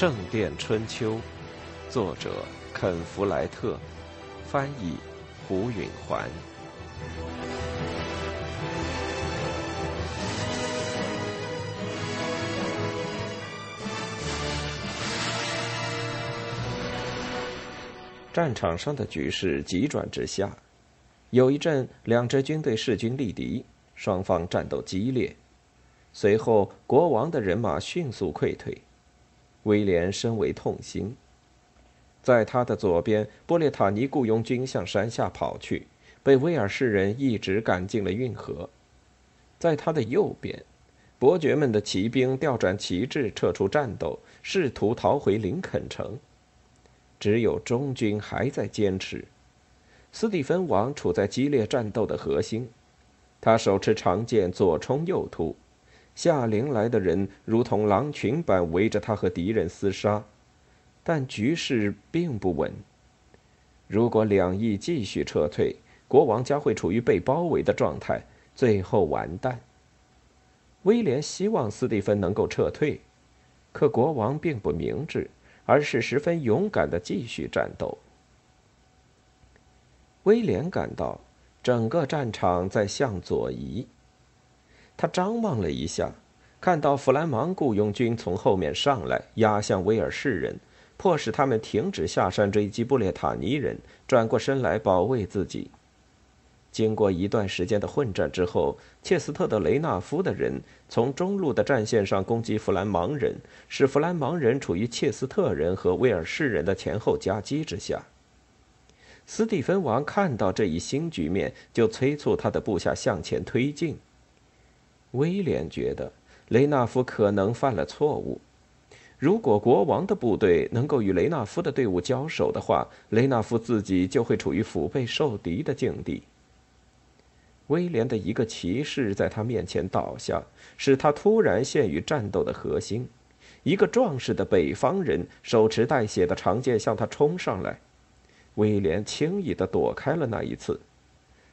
圣殿春秋》，作者肯·弗莱特，翻译胡允环。战场上的局势急转直下，有一阵，两支军队势均力敌，双方战斗激烈。随后，国王的人马迅速溃退，威廉深为痛心。在他的左边，波列塔尼雇佣军向山下跑去，被威尔士人一直赶进了运河。在他的右边，伯爵们的骑兵调转旗帜，撤出战斗，试图逃回林肯城。只有中军还在坚持。斯蒂芬王处在激烈战斗的核心，他手持长剑，左冲右突。夏令来的人如同狼群般围着他和敌人厮杀，但局势并不稳。如果两翼继续撤退，国王将会处于被包围的状态，最后完蛋。威廉希望斯蒂芬能够撤退，可国王并不明智，而是十分勇敢的继续战斗。威廉感到整个战场在向左移。他张望了一下，看到弗兰芒雇佣军从后面上来，压向威尔士人，迫使他们停止下山追击布列塔尼人，转过身来保卫自己。经过一段时间的混战之后，切斯特的雷纳夫的人从中路的战线上攻击弗兰芒人，使弗兰芒人处于切斯特人和威尔士人的前后夹击之下。斯蒂芬王看到这一新局面，就催促他的部下向前推进。威廉觉得雷纳夫可能犯了错误。如果国王的部队能够与雷纳夫的队伍交手的话，雷纳夫自己就会处于腹背受敌的境地。威廉的一个骑士在他面前倒下，使他突然陷于战斗的核心。一个壮实的北方人手持带血的长剑向他冲上来，威廉轻易地躲开了那一次。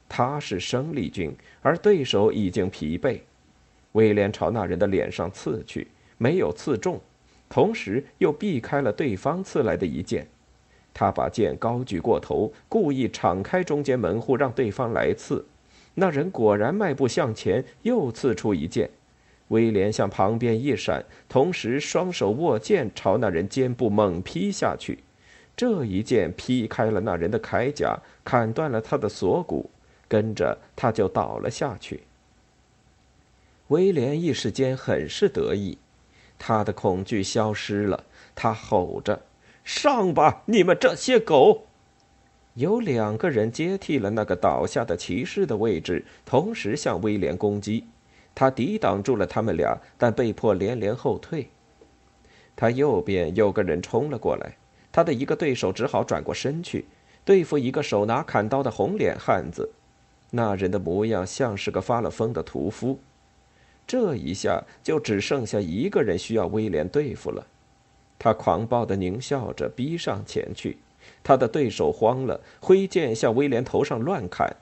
他是生力军，而对手已经疲惫。威廉朝那人的脸上刺去，没有刺中，同时又避开了对方刺来的一剑。他把剑高举过头，故意敞开中间门户，让对方来刺。那人果然迈步向前，又刺出一剑。威廉向旁边一闪，同时双手握剑朝那人肩部猛劈下去。这一剑劈开了那人的铠甲，砍断了他的锁骨，跟着他就倒了下去。威廉一时间很是得意，他的恐惧消失了。他吼着：“上吧，你们这些狗！”有两个人接替了那个倒下的骑士的位置，同时向威廉攻击。他抵挡住了他们俩，但被迫连连后退。他右边有个人冲了过来，他的一个对手只好转过身去对付一个手拿砍刀的红脸汉子。那人的模样像是个发了疯的屠夫。这一下就只剩下一个人需要威廉对付了，他狂暴的狞笑着逼上前去，他的对手慌了，挥剑向威廉头上乱砍，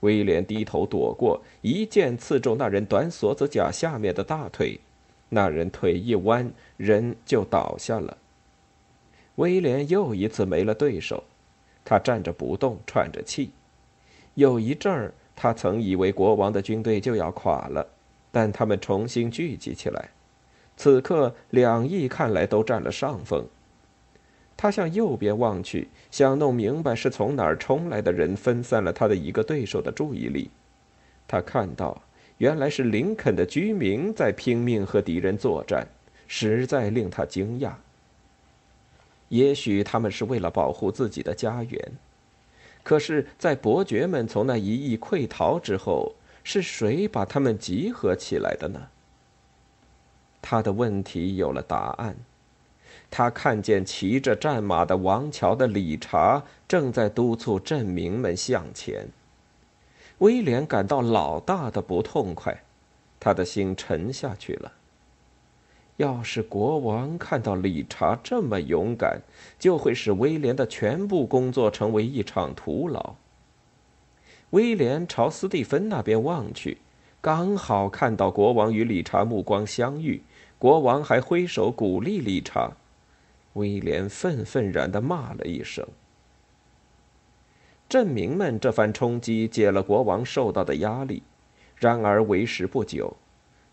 威廉低头躲过，一剑刺中那人短锁子甲下面的大腿，那人腿一弯，人就倒下了。威廉又一次没了对手，他站着不动，喘着气，有一阵儿，他曾以为国王的军队就要垮了。但他们重新聚集起来，此刻两翼看来都占了上风。他向右边望去，想弄明白是从哪儿冲来的人分散了他的一个对手的注意力。他看到，原来是林肯的居民在拼命和敌人作战，实在令他惊讶。也许他们是为了保护自己的家园，可是，在伯爵们从那一役溃逃之后。是谁把他们集合起来的呢？他的问题有了答案。他看见骑着战马的王桥的理查正在督促镇民们向前。威廉感到老大的不痛快，他的心沉下去了。要是国王看到理查这么勇敢，就会使威廉的全部工作成为一场徒劳。威廉朝斯蒂芬那边望去，刚好看到国王与理查目光相遇。国王还挥手鼓励理查，威廉愤愤然地骂了一声。镇民们这番冲击解了国王受到的压力，然而为时不久，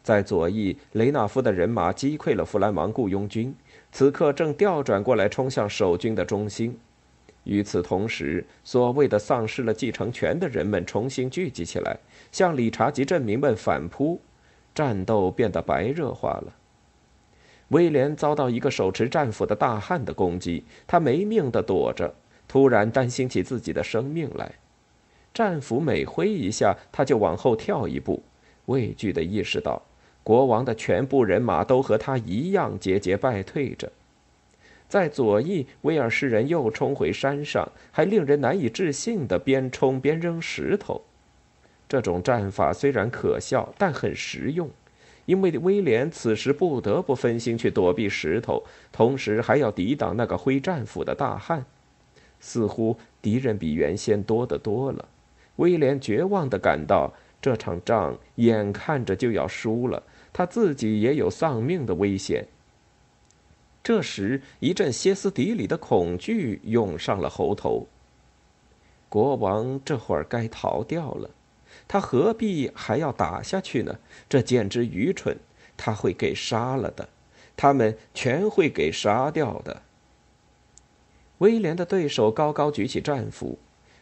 在左翼雷纳夫的人马击溃了弗兰芒雇佣军，此刻正调转过来冲向守军的中心。与此同时，所谓的丧失了继承权的人们重新聚集起来，向理查及镇民们反扑，战斗变得白热化了。威廉遭到一个手持战斧的大汉的攻击，他没命地躲着。突然担心起自己的生命来，战斧每挥一下，他就往后跳一步，畏惧地意识到国王的全部人马都和他一样节节败退着。在左翼，威尔士人又冲回山上，还令人难以置信地边冲边扔石头。这种战法虽然可笑，但很实用，因为威廉此时不得不分心去躲避石头，同时还要抵挡那个挥战斧的大汉。似乎敌人比原先多得多了，威廉绝望地感到这场仗眼看着就要输了，他自己也有丧命的危险。这时，一阵歇斯底里的恐惧涌上了喉头。国王这会儿该逃掉了，他何必还要打下去呢？这简直愚蠢！他会给杀了的，他们全会给杀掉的。威廉的对手高高举起战斧，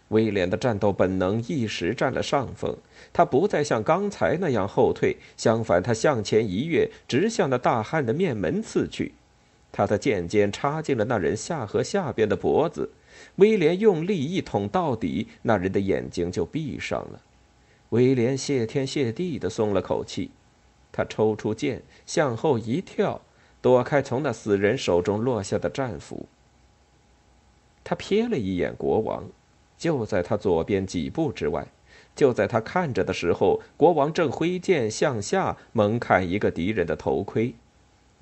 威廉的战斗本能一时占了上风。他不再像刚才那样后退，相反，他向前一跃，直向那大汉的面门刺去。他的剑尖插进了那人下颌下边的脖子。威廉用力一捅到底，那人的眼睛就闭上了。威廉谢天谢地地松了口气，他抽出剑，向后一跳，躲开从那死人手中落下的战斧。他瞥了一眼国王，就在他左边几步之外。就在他看着的时候，国王正挥剑向下猛砍一个敌人的头盔，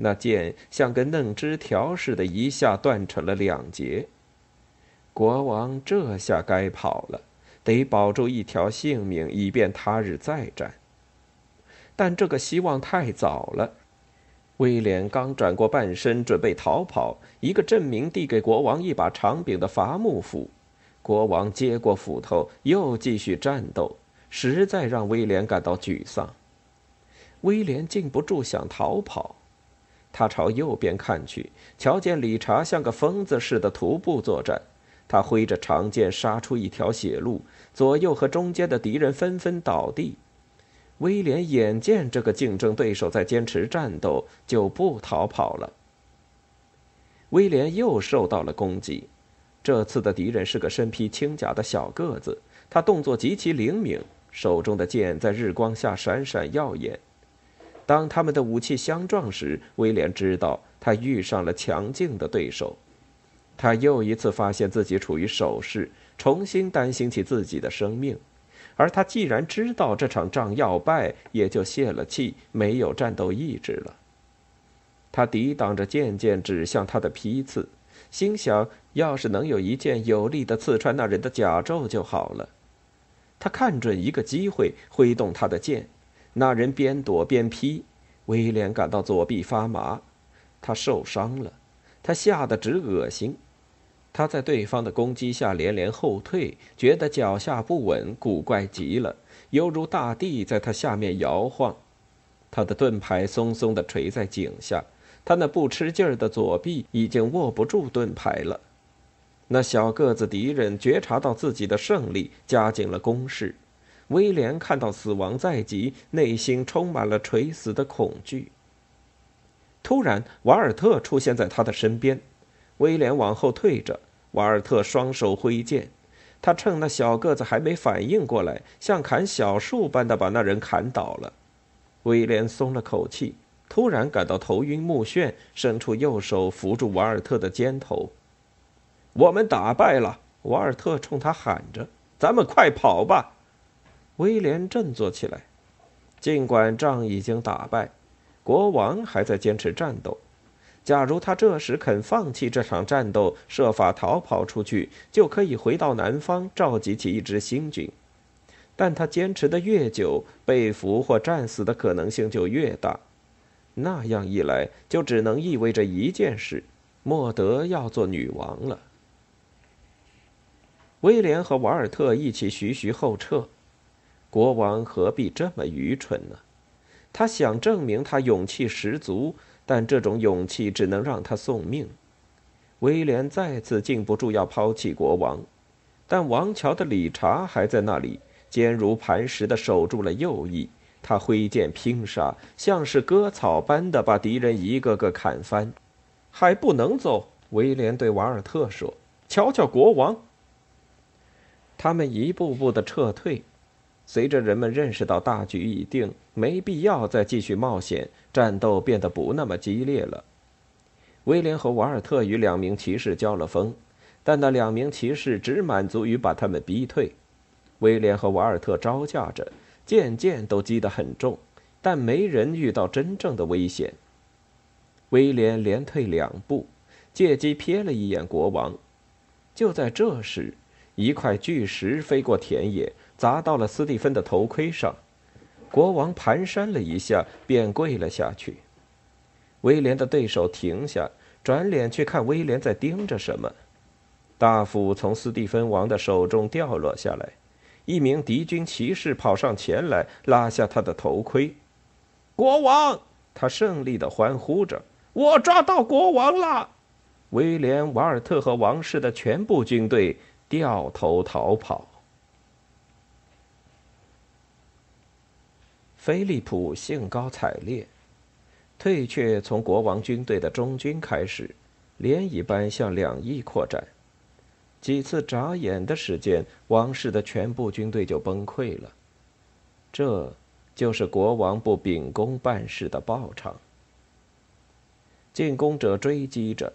那剑像根嫩枝条似的，一下断成了两截。国王这下该跑了，得保住一条性命，以便他日再战。但这个希望太早了。威廉刚转过半身，准备逃跑，一个镇民递给国王一把长柄的伐木斧。国王接过斧头，又继续战斗，实在让威廉感到沮丧。威廉禁不住想逃跑，他朝右边看去，瞧见理查像个疯子似的徒步作战，他挥着长剑杀出一条血路，左右和中间的敌人纷纷倒地。威廉眼见这个竞争对手在坚持战斗，就不逃跑了。威廉又受到了攻击，这次的敌人是个身披轻甲的小个子，他动作极其灵敏，手中的剑在日光下闪闪耀眼。当他们的武器相撞时，威廉知道他遇上了强劲的对手，他又一次发现自己处于守势，重新担心起自己的生命。而他既然知道这场仗要败，也就泄了气，没有战斗意志了。他抵挡着渐渐指向他的批刺，心想：要是能有一剑有力的刺穿那人的甲胄就好了。他看准一个机会，挥动他的剑，那人边躲边劈。威廉感到左臂发麻，他受伤了，他吓得直恶心。他在对方的攻击下连连后退，觉得脚下不稳，古怪极了，犹如大地在他下面摇晃。他的盾牌松松地垂在颈下，他那不吃劲儿的左臂已经握不住盾牌了。那小个子敌人觉察到自己的胜利，加紧了攻势。威廉看到死亡在即，内心充满了垂死的恐惧。突然，瓦尔特出现在他的身边。威廉往后退着，瓦尔特双手挥剑，他趁那小个子还没反应过来，像砍小树般的把那人砍倒了。威廉松了口气，突然感到头晕目眩，伸出右手扶住瓦尔特的肩头。我们打败了，瓦尔特冲他喊着：“咱们快跑吧！”威廉振作起来，尽管仗已经打败，国王还在坚持战斗。假如他这时肯放弃这场战斗，设法逃跑出去，就可以回到南方，召集起一支新军。但他坚持的越久，被俘或战死的可能性就越大。那样一来，就只能意味着一件事：莫德要做女王了。威廉和瓦尔特一起徐徐后撤。国王何必这么愚蠢呢？他想证明他勇气十足，但这种勇气只能让他送命。威廉再次禁不住要抛弃国王，但王桥的理查还在那里，坚如磐石的守住了右翼。他挥剑拼杀，像是割草般的把敌人一个个砍翻。还不能走，威廉对瓦尔特说：“瞧瞧国王。”他们一步步的撤退。随着人们认识到大局已定，没必要再继续冒险，战斗变得不那么激烈了。威廉和瓦尔特与两名骑士交了锋，但那两名骑士只满足于把他们逼退。威廉和瓦尔特招架着，剑剑都击得很重，但没人遇到真正的危险。威廉连退两步，借机瞥了一眼国王。就在这时，一块巨石飞过田野。砸到了斯蒂芬的头盔上，国王蹒跚了一下，便跪了下去。威廉的对手停下，转脸去看威廉在盯着什么。大斧从斯蒂芬王的手中掉落下来，一名敌军骑士跑上前来，拉下他的头盔。国王，他胜利的欢呼着：“我抓到国王了！”威廉、瓦尔特和王室的全部军队掉头逃跑。菲利普兴高采烈，退却从国王军队的中军开始，涟漪般向两翼扩展。几次眨眼的时间，王室的全部军队就崩溃了。这就是国王不秉公办事的报偿。进攻者追击着，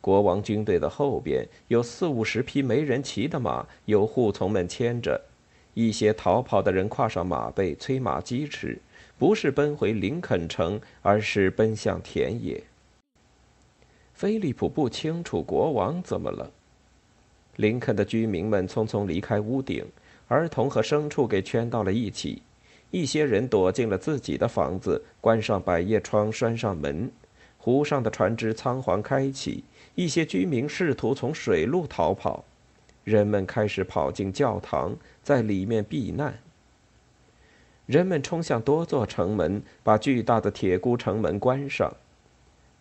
国王军队的后边有四五十匹没人骑的马，有护从们牵着。一些逃跑的人跨上马背，催马疾驰，不是奔回林肯城，而是奔向田野。菲利普不清楚国王怎么了。林肯的居民们匆匆离开屋顶，儿童和牲畜给圈到了一起。一些人躲进了自己的房子，关上百叶窗，拴上门。湖上的船只仓皇开启，一些居民试图从水路逃跑。人们开始跑进教堂，在里面避难。人们冲向多座城门，把巨大的铁箍城门关上。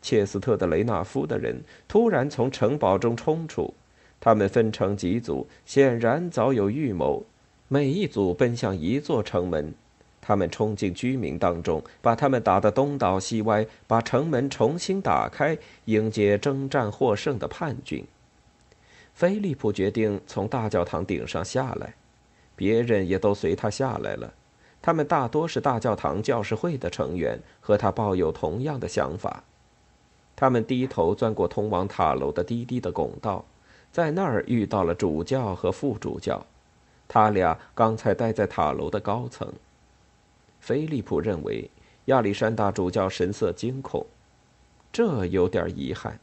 切斯特的雷纳夫的人突然从城堡中冲出，他们分成几组，显然早有预谋。每一组奔向一座城门，他们冲进居民当中，把他们打得东倒西歪，把城门重新打开，迎接征战获胜的叛军。菲利普决定从大教堂顶上下来，别人也都随他下来了。他们大多是大教堂教士会的成员，和他抱有同样的想法。他们低头钻过通往塔楼的低低的拱道，在那儿遇到了主教和副主教，他俩刚才待在塔楼的高层。菲利普认为亚历山大主教神色惊恐，这有点遗憾。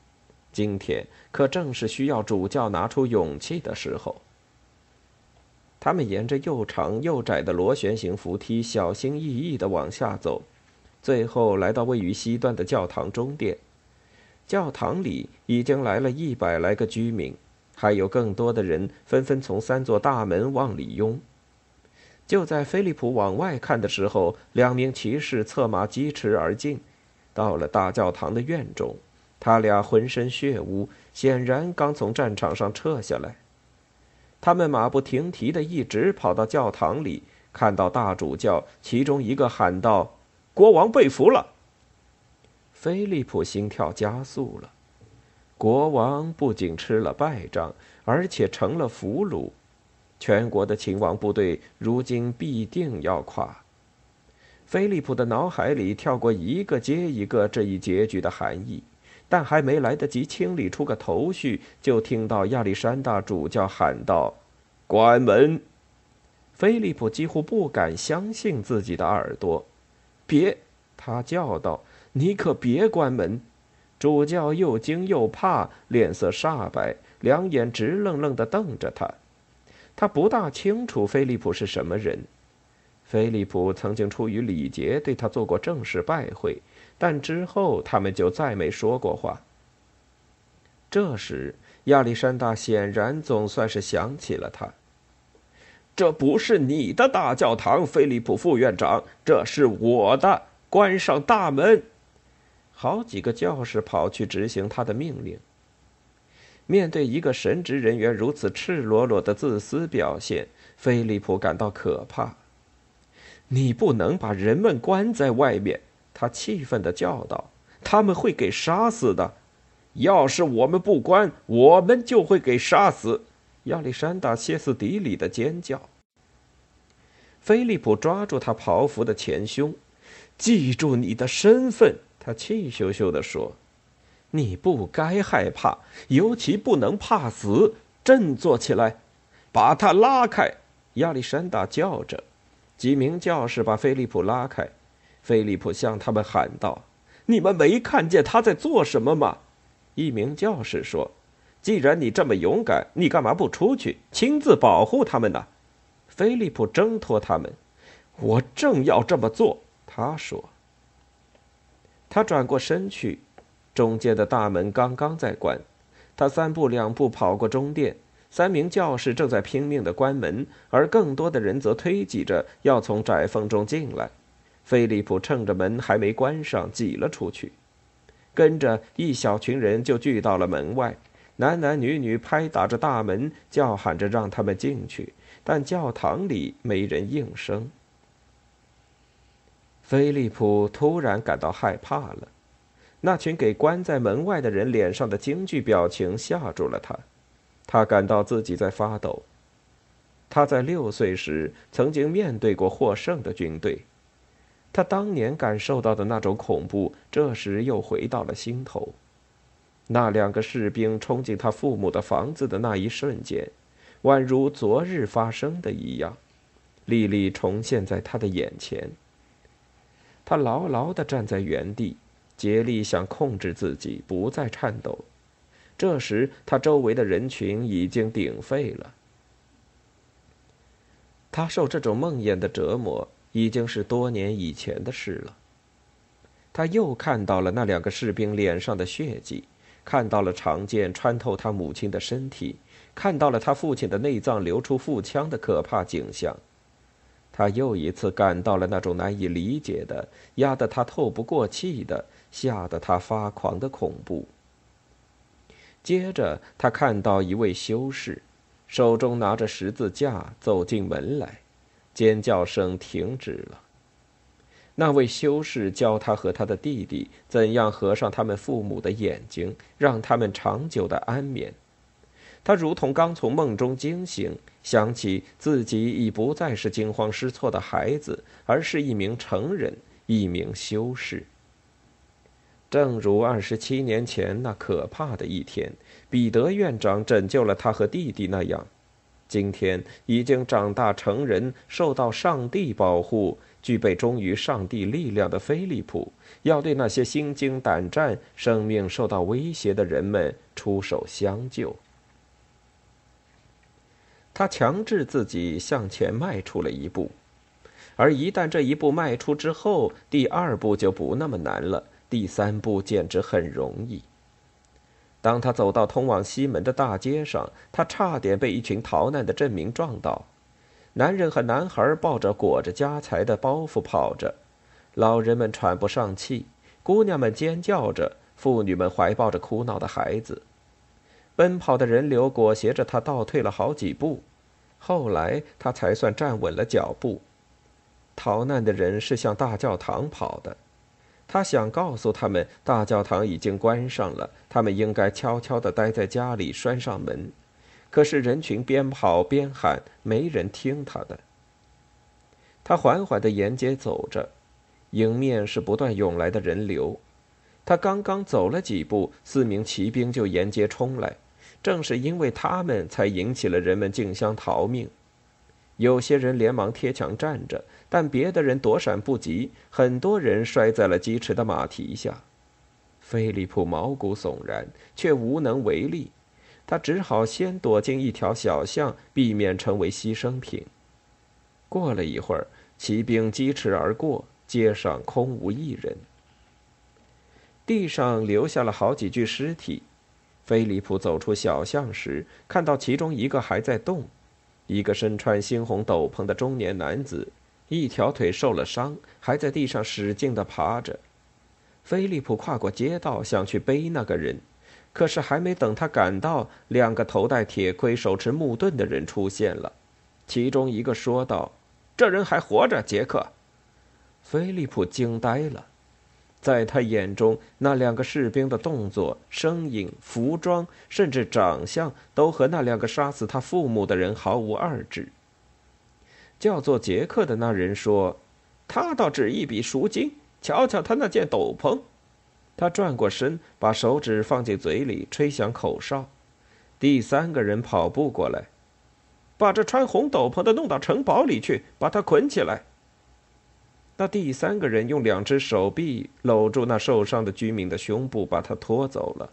今天可正是需要主教拿出勇气的时候。他们沿着又长又窄的螺旋形扶梯，小心翼翼地往下走，最后来到位于西端的教堂中殿。教堂里已经来了一百来个居民，还有更多的人纷纷从三座大门往里拥。就在菲利普往外看的时候，两名骑士策马疾驰而进，到了大教堂的院中。他俩浑身血污，显然刚从战场上撤下来。他们马不停蹄的一直跑到教堂里，看到大主教，其中一个喊道：“国王被俘了。”菲利普心跳加速了。国王不仅吃了败仗，而且成了俘虏。全国的秦王部队如今必定要垮。菲利普的脑海里跳过一个接一个这一结局的含义。但还没来得及清理出个头绪，就听到亚历山大主教喊道：“关门！”菲利普几乎不敢相信自己的耳朵。“别！”他叫道，“你可别关门！”主教又惊又怕，脸色煞白，两眼直愣愣地瞪着他。他不大清楚菲利普是什么人。菲利普曾经出于礼节对他做过正式拜会。但之后，他们就再没说过话。这时，亚历山大显然总算是想起了他。这不是你的大教堂，菲利普副院长，这是我的。关上大门。好几个教士跑去执行他的命令。面对一个神职人员如此赤裸裸的自私表现，菲利普感到可怕。你不能把人们关在外面，他气愤地叫道：“他们会给杀死的。要是我们不关，我们就会给杀死。”亚历山大歇斯底里的尖叫。菲利普抓住他袍服的前胸，记住你的身份，他气咻咻地说：“你不该害怕，尤其不能怕死。振作起来，把他拉开！”亚历山大叫着。几名教士把菲利普拉开，菲利普向他们喊道：“你们没看见他在做什么吗？”一名教士说：“既然你这么勇敢，你干嘛不出去亲自保护他们呢？”菲利普挣脱他们：“我正要这么做。”他说。他转过身去，中间的大门刚刚在关，他三步两步跑过中殿。三名教士正在拼命的关门，而更多的人则推挤着要从窄缝中进来。菲利普趁着门还没关上，挤了出去。跟着一小群人就聚到了门外，男男女女拍打着大门，叫喊着让他们进去，但教堂里没人应声。菲利普突然感到害怕了，那群给关在门外的人脸上的惊惧表情吓住了他。他感到自己在发抖。他在六岁时曾经面对过获胜的军队，他当年感受到的那种恐怖，这时又回到了心头。那两个士兵冲进他父母的房子的那一瞬间，宛如昨日发生的一样，历历重现在他的眼前。他牢牢地站在原地，竭力想控制自己，不再颤抖。这时，他周围的人群已经鼎沸了。他受这种梦魇的折磨，已经是多年以前的事了。他又看到了那两个士兵脸上的血迹，看到了长剑穿透他母亲的身体，看到了他父亲的内脏流出腹腔的可怕景象。他又一次感到了那种难以理解的、压得他透不过气的、吓得他发狂的恐怖。接着，他看到一位修士，手中拿着十字架走进门来，尖叫声停止了。那位修士教他和他的弟弟怎样合上他们父母的眼睛，让他们长久的安眠。他如同刚从梦中惊醒，想起自己已不再是惊慌失措的孩子，而是一名成人，一名修士。正如二十七年前那可怕的一天，彼得院长拯救了他和弟弟那样，今天已经长大成人、受到上帝保护、具备忠于上帝力量的菲利普，要对那些心惊胆战、生命受到威胁的人们出手相救。他强制自己向前迈出了一步，而一旦这一步迈出之后，第二步就不那么难了。第三步简直很容易。当他走到通往西门的大街上，他差点被一群逃难的镇民撞倒。男人和男孩抱着裹着家财的包袱跑着，老人们喘不上气，姑娘们尖叫着，妇女们怀抱着哭闹的孩子。奔跑的人流裹挟着他倒退了好几步，后来他才算站稳了脚步。逃难的人是向大教堂跑的。他想告诉他们，大教堂已经关上了，他们应该悄悄地待在家里，拴上门。可是人群边跑边喊，没人听他的。他缓缓地沿街走着，迎面是不断涌来的人流。他刚刚走了几步，四名骑兵就沿街冲来，正是因为他们，才引起了人们竞相逃命。有些人连忙贴墙站着，但别的人躲闪不及，很多人摔在了疾驰的马蹄下。菲利普毛骨悚然，却无能为力。他只好先躲进一条小巷，避免成为牺牲品。过了一会儿，骑兵疾驰而过，街上空无一人。地上留下了好几具尸体，菲利普走出小巷时，看到其中一个还在动，一个身穿猩红斗篷的中年男子，一条腿受了伤，还在地上使劲地爬着。菲利普跨过街道，想去背那个人，可是还没等他赶到，两个头戴铁盔、手持木盾的人出现了。其中一个说道：“这人还活着，杰克。”菲利普惊呆了，在他眼中，那两个士兵的动作、声音、服装，甚至长相，都和那两个杀死他父母的人毫无二致。叫做杰克的那人说：“他倒值一笔赎金。”瞧瞧他那件斗篷，他转过身，把手指放进嘴里，吹响口哨。第三个人跑步过来，把这穿红斗篷的弄到城堡里去，把他捆起来。那第三个人用两只手臂搂住那受伤的居民的胸部，把他拖走了。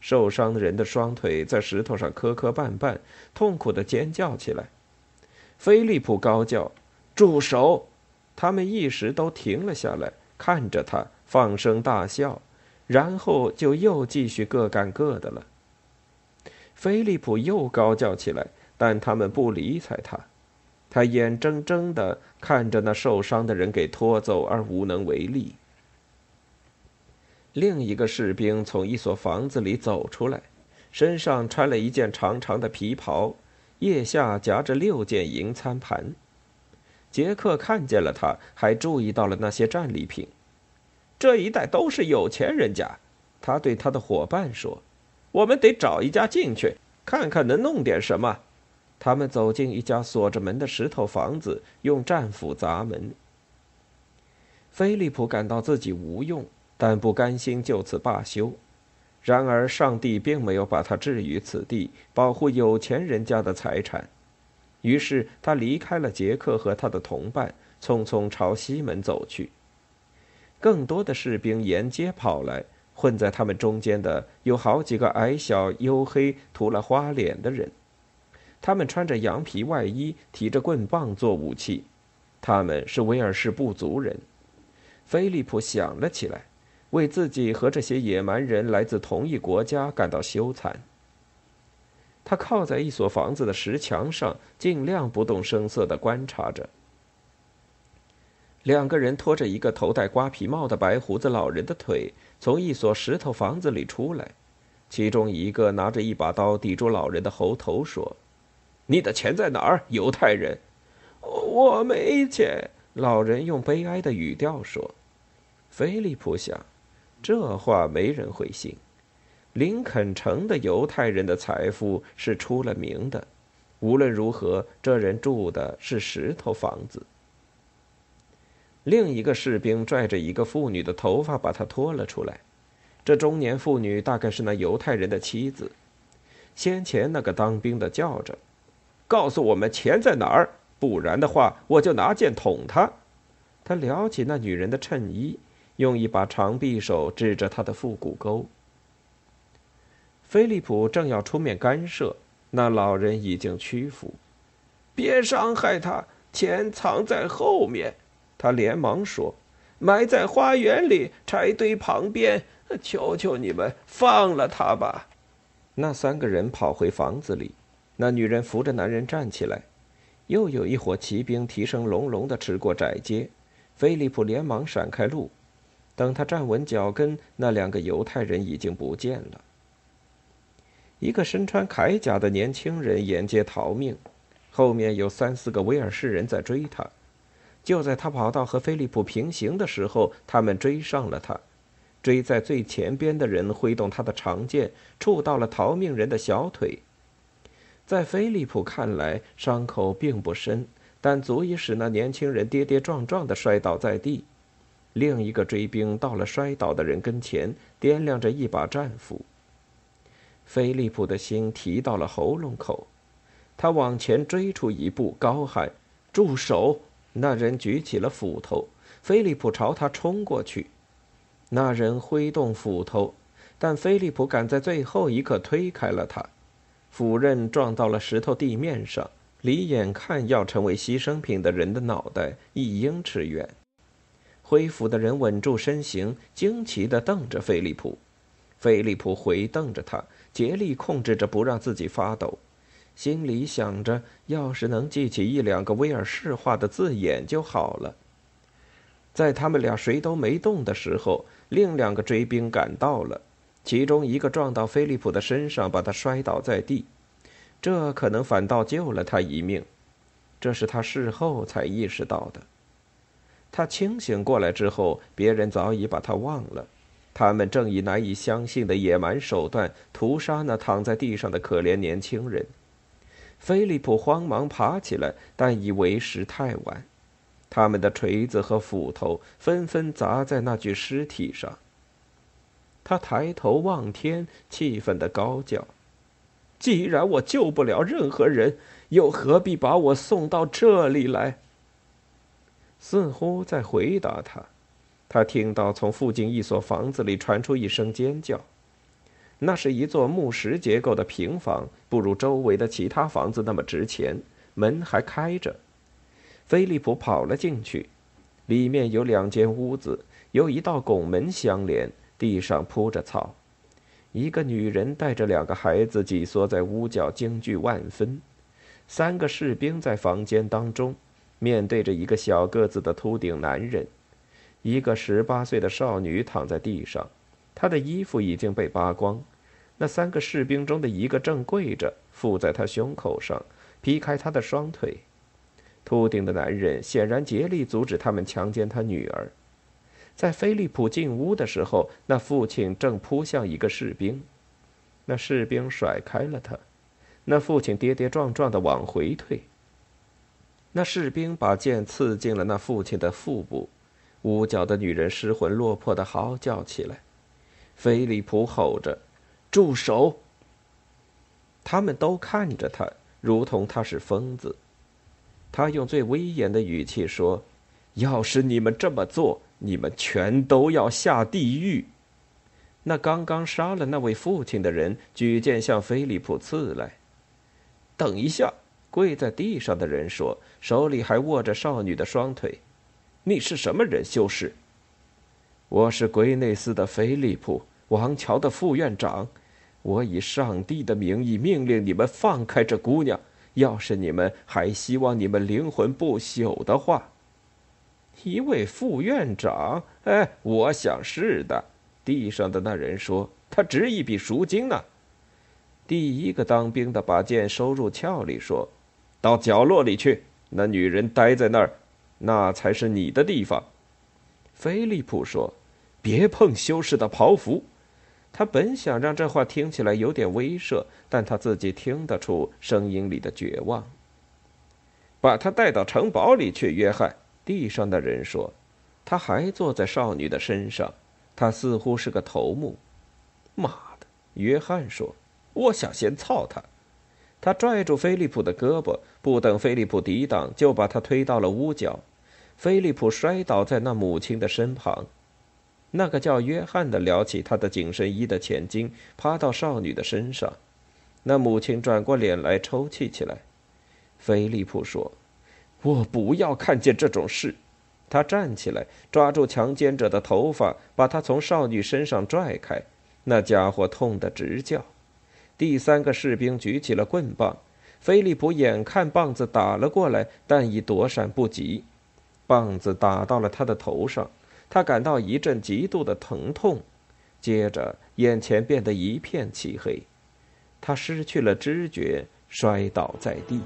受伤的人的双腿在石头上磕磕绊绊，痛苦的尖叫起来。菲利普高叫：“住手！”他们一时都停了下来。看着他放声大笑，然后就又继续各干各的了。菲利普又高叫起来，但他们不理睬他。他眼睁睁的看着那受伤的人给拖走而无能为力。另一个士兵从一所房子里走出来，身上穿了一件长长的皮袍，腋下夹着六件银餐盘。杰克看见了他，还注意到了那些战利品。这一带都是有钱人家，他对他的伙伴说：“我们得找一家进去，看看能弄点什么。”他们走进一家锁着门的石头房子，用战斧砸门。菲利普感到自己无用，但不甘心就此罢休。然而，上帝并没有把他置于此地，保护有钱人家的财产。于是他离开了杰克和他的同伴，匆匆朝西门走去。更多的士兵沿街跑来，混在他们中间的有好几个矮小、黝黑、涂了花脸的人。他们穿着羊皮外衣，提着棍棒做武器。他们是威尔士部族人。菲利普想了起来，为自己和这些野蛮人来自同一国家感到羞惭。他靠在一所房子的石墙上，尽量不动声色地观察着。两个人拖着一个头戴瓜皮帽的白胡子老人的腿，从一所石头房子里出来。其中一个拿着一把刀抵住老人的喉头，说：“你的钱在哪儿，犹太人？”“我没钱。”老人用悲哀的语调说。菲利普想，这话没人会信。林肯城的犹太人的财富是出了名的，无论如何，这人住的是石头房子。另一个士兵拽着一个妇女的头发，把她拖了出来。这中年妇女大概是那犹太人的妻子。先前那个当兵的叫着：“告诉我们钱在哪儿，不然的话，我就拿剑捅他。”他撩起那女人的衬衣，用一把长匕首指着她的腹股沟。菲利普正要出面干涉，那老人已经屈服。别伤害他，钱藏在后面。他连忙说：“埋在花园里柴堆旁边。求求你们放了他吧。”那三个人跑回房子里，那女人扶着男人站起来。又有一伙骑兵提声隆隆地驰过窄街，菲利普连忙闪开路。等他站稳脚跟，那两个犹太人已经不见了。一个身穿铠甲的年轻人沿街逃命，后面有三四个威尔士人在追他。就在他跑到和菲利普平行的时候，他们追上了他。追在最前边的人挥动他的长剑，触到了逃命人的小腿。在菲利普看来，伤口并不深，但足以使那年轻人跌跌撞撞地摔倒在地。另一个追兵到了摔倒的人跟前，掂量着一把战斧。菲利普的心提到了喉咙口，他往前追出一步，高喊：“住手！”那人举起了斧头，菲利普朝他冲过去。那人挥动斧头，但菲利普赶在最后一刻推开了他，斧刃撞到了石头地面上，离眼看要成为牺牲品的人的脑袋一英尺远。挥斧的人稳住身形，惊奇地瞪着菲利普。菲利普回瞪着他。竭力控制着不让自己发抖，心里想着：要是能记起一两个威尔士话的字眼就好了。在他们俩谁都没动的时候，另两个追兵赶到了，其中一个撞到菲利普的身上，把他摔倒在地，这可能反倒救了他一命。这是他事后才意识到的。他清醒过来之后，别人早已把他忘了。他们正以难以相信的野蛮手段屠杀那躺在地上的可怜年轻人。菲利普慌忙爬起来，但已为时太晚。他们的锤子和斧头纷纷砸在那具尸体上。他抬头望天，气愤地高叫：“既然我救不了任何人，又何必把我送到这里来？”似乎在回答他，他听到从附近一所房子里传出一声尖叫。那是一座木石结构的平房，不如周围的其他房子那么值钱，门还开着。菲利普跑了进去，里面有两间屋子，有一道拱门相连，地上铺着草。一个女人带着两个孩子挤缩在屋角，惊惧万分。三个士兵在房间当中。面对着一个小个子的秃顶男人，一个十八岁的少女躺在地上，她的衣服已经被扒光。那三个士兵中的一个正跪着，附在她胸口上，劈开她的双腿。秃顶的男人显然竭力阻止他们强奸他女儿。在菲利普进屋的时候，那父亲正扑向一个士兵，那士兵甩开了他，那父亲跌跌撞撞地往回退。那士兵把剑刺进了那父亲的腹部，屋角的女人失魂落魄的嚎叫起来。菲利普吼着：“住手！”他们都看着他，如同他是疯子。他用最威严的语气说：“要是你们这么做，你们全都要下地狱。”那刚刚杀了那位父亲的人举剑向菲利普刺来。等一下。跪在地上的人说，手里还握着少女的双腿。“你是什么人，修士？”“我是圭内斯的菲利普，王桥的副院长。我以上帝的名义命令你们放开这姑娘。要是你们还希望你们灵魂不朽的话。”一位副院长？哎，我想是的。”地上的那人说，“他值一笔赎金呢。”第一个当兵的把剑收入鞘里说。到角落里去，那女人待在那儿，那才是你的地方。”菲利普说，“别碰修士的袍服。”他本想让这话听起来有点威慑，但他自己听得出声音里的绝望。把他带到城堡里去，约翰。地上的人说，他还坐在少女的身上，他似乎是个头目。妈的，约翰说，我想先操他。他拽住菲利普的胳膊，不等菲利普抵挡，就把他推到了屋角。菲利普摔倒在那母亲的身旁。那个叫约翰的撩起他的紧身衣的前襟，趴到少女的身上。那母亲转过脸来抽泣起来。菲利普说：“我不要看见这种事。”他站起来，抓住强奸者的头发，把他从少女身上拽开。那家伙痛得直叫。第三个士兵举起了棍棒，菲利普眼看棒子打了过来，但已躲闪不及，棒子打到了他的头上，他感到一阵极度的疼痛，接着眼前变得一片漆黑，他失去了知觉，摔倒在地。